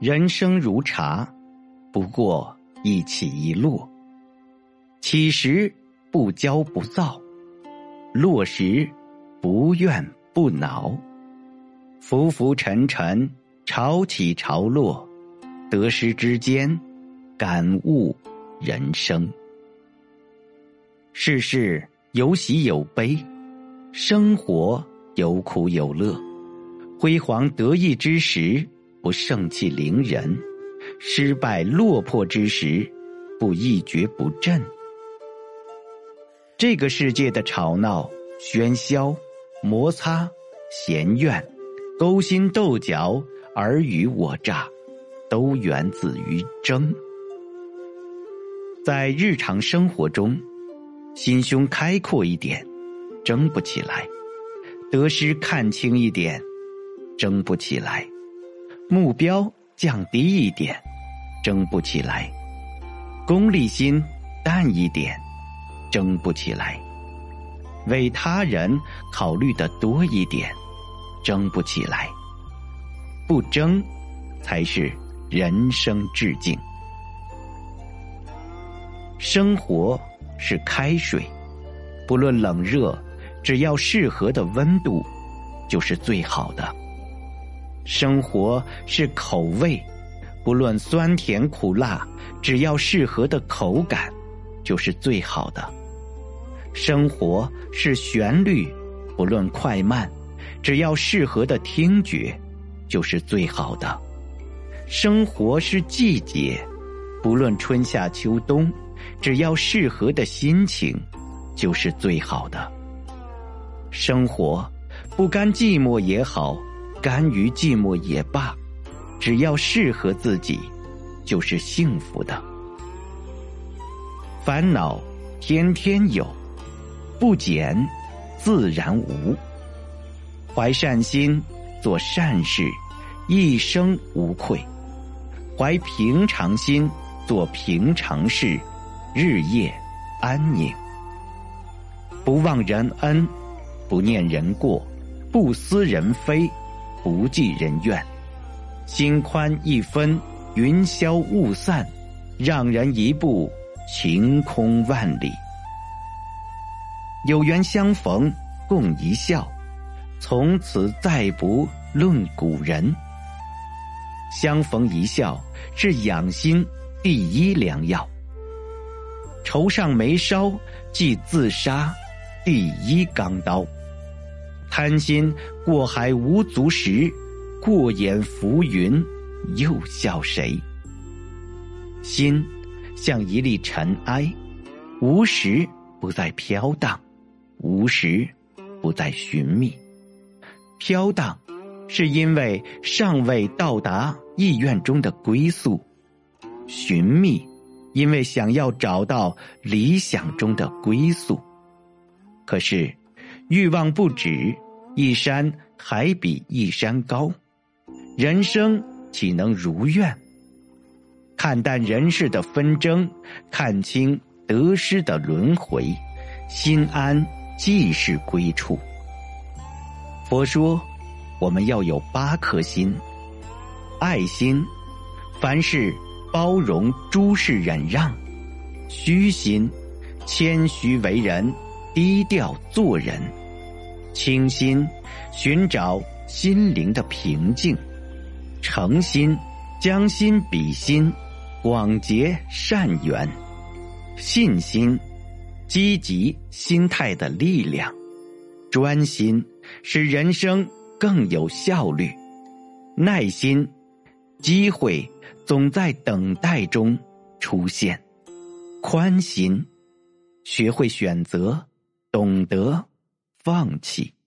人生如茶，不过一起一落。起时不骄不躁，落时不怨不恼。浮浮沉沉，潮起潮落，得失之间，感悟人生。世事有喜有悲，生活有苦有乐。辉煌得意之时。不盛气凌人，失败落魄之时，不一蹶不振。这个世界的吵闹、喧嚣、摩擦、嫌怨、勾心斗角、尔虞我诈，都源自于争。在日常生活中，心胸开阔一点，争不起来；得失看清一点，争不起来。目标降低一点，争不起来；功利心淡一点，争不起来；为他人考虑的多一点，争不起来。不争，才是人生致敬。生活是开水，不论冷热，只要适合的温度，就是最好的。生活是口味，不论酸甜苦辣，只要适合的口感，就是最好的。生活是旋律，不论快慢，只要适合的听觉，就是最好的。生活是季节，不论春夏秋冬，只要适合的心情，就是最好的。生活不甘寂寞也好。甘于寂寞也罢，只要适合自己，就是幸福的。烦恼天天有，不减自然无。怀善心做善事，一生无愧；怀平常心做平常事，日夜安宁。不忘人恩，不念人过，不思人非。不计人怨，心宽一分，云消雾散；让人一步，晴空万里。有缘相逢，共一笑，从此再不论古人。相逢一笑是养心第一良药。愁上眉梢，即自杀第一钢刀。贪心过海无足食，过眼浮云又笑谁？心像一粒尘埃，无时不在飘荡，无时不在寻觅。飘荡是因为尚未到达意愿中的归宿，寻觅因为想要找到理想中的归宿。可是。欲望不止，一山还比一山高。人生岂能如愿？看淡人世的纷争，看清得失的轮回，心安即是归处。佛说，我们要有八颗心：爱心，凡事包容，诸事忍让；虚心，谦虚为人。低调做人，清心，寻找心灵的平静；诚心，将心比心，广结善缘；信心，积极心态的力量；专心，使人生更有效率；耐心，机会总在等待中出现；宽心，学会选择。懂得放弃。